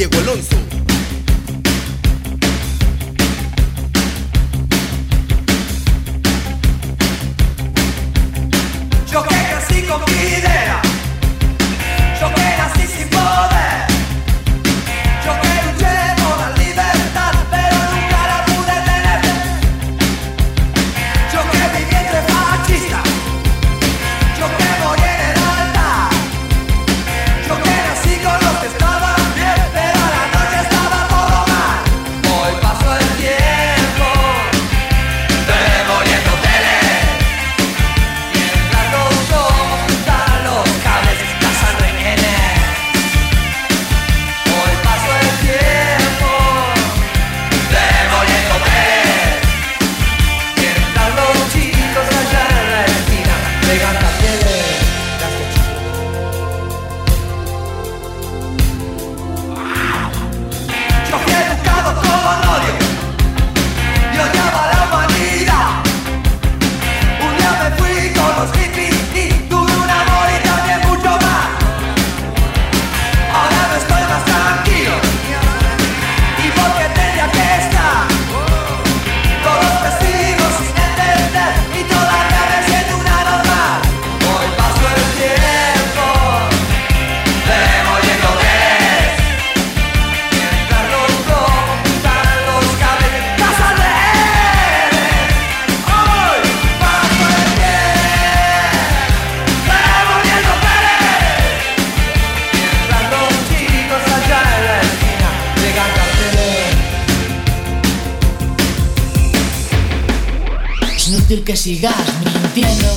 Diego Alonso. Que sigas mintiendo.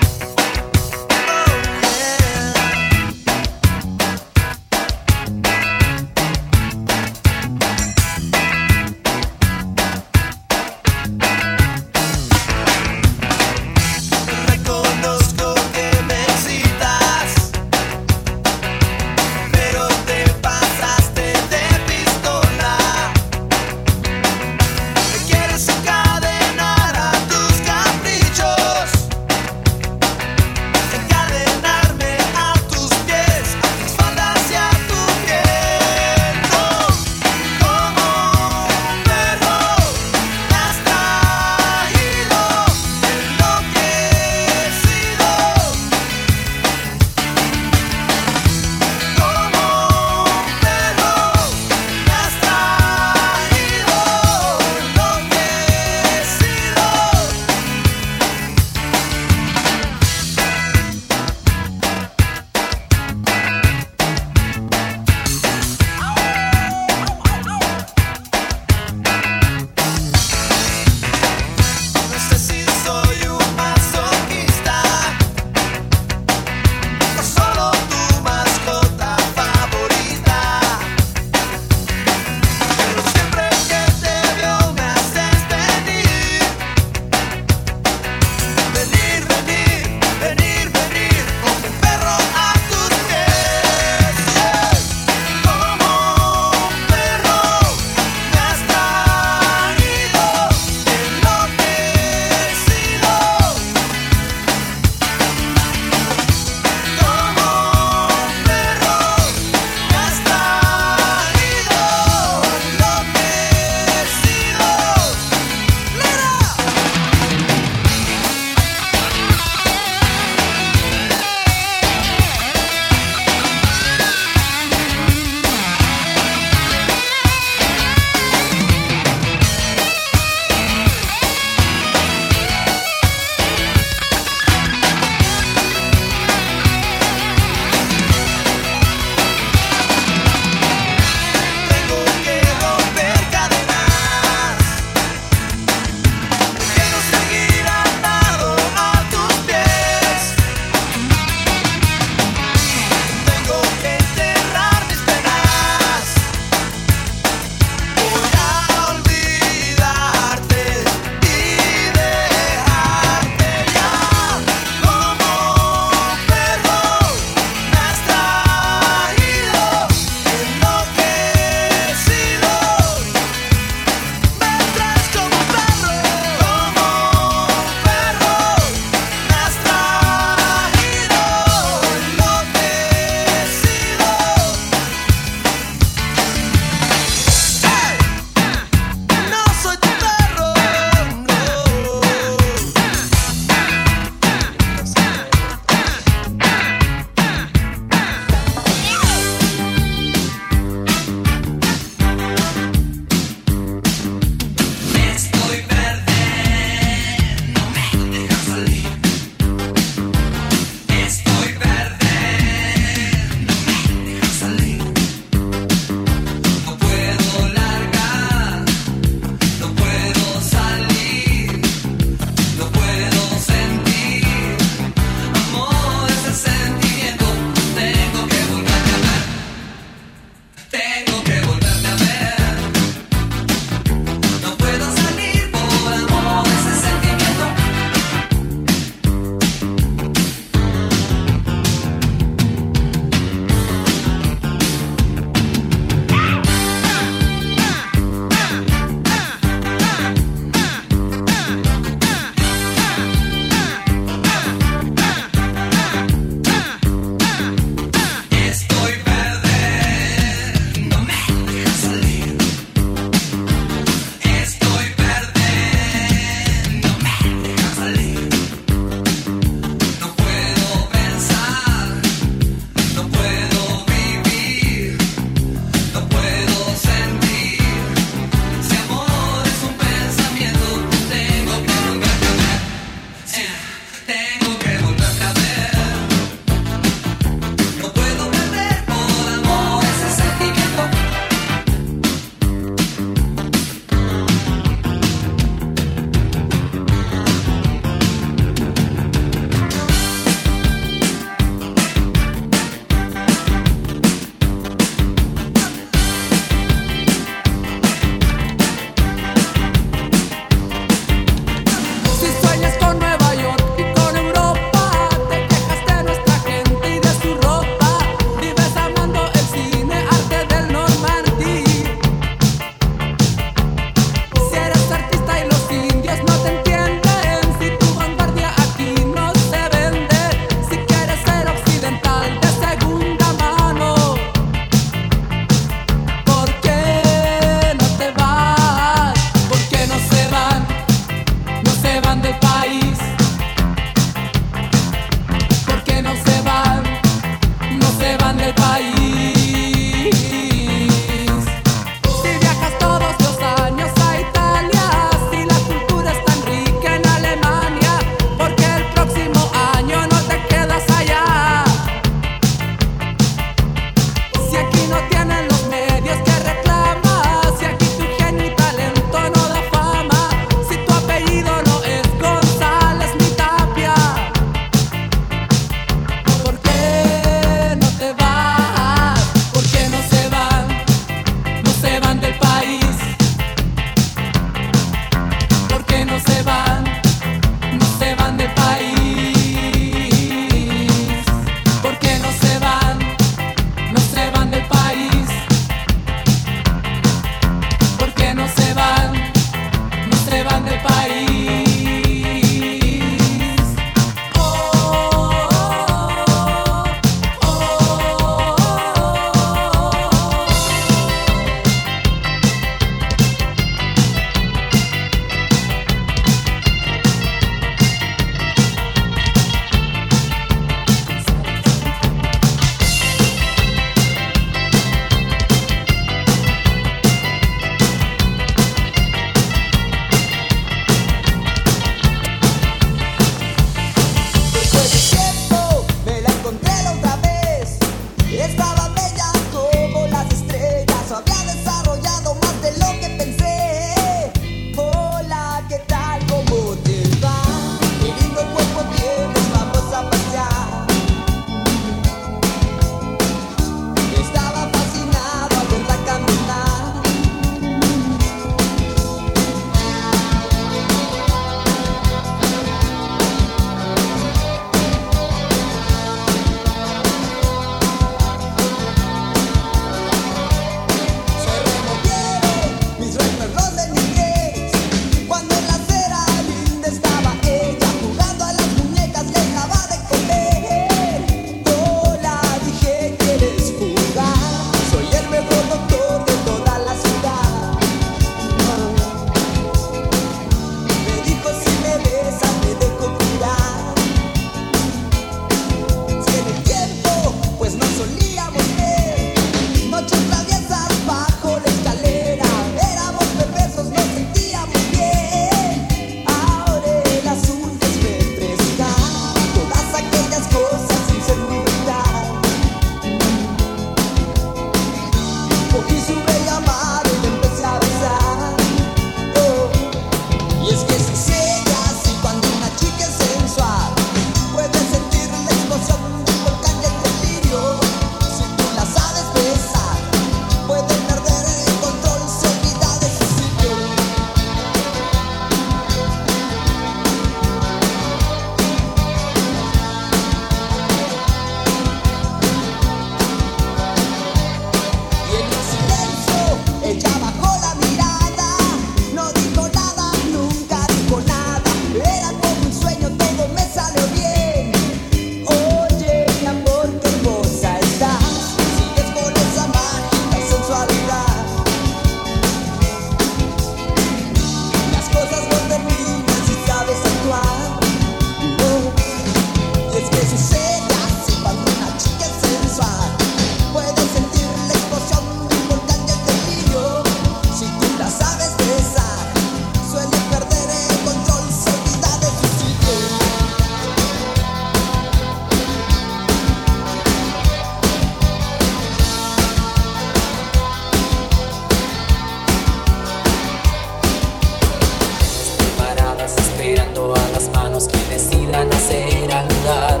manos que decidan hacer andar.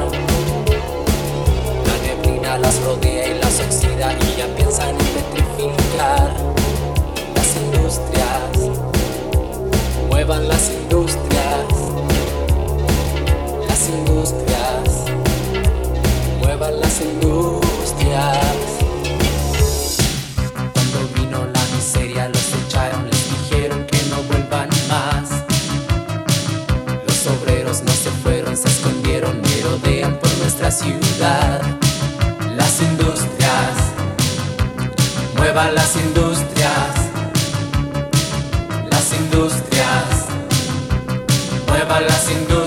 La neblina las rodea y las oxida y ya piensan en petrificar las industrias. Muevan las industrias muevan las industrias. Las industrias, muevan las industrias.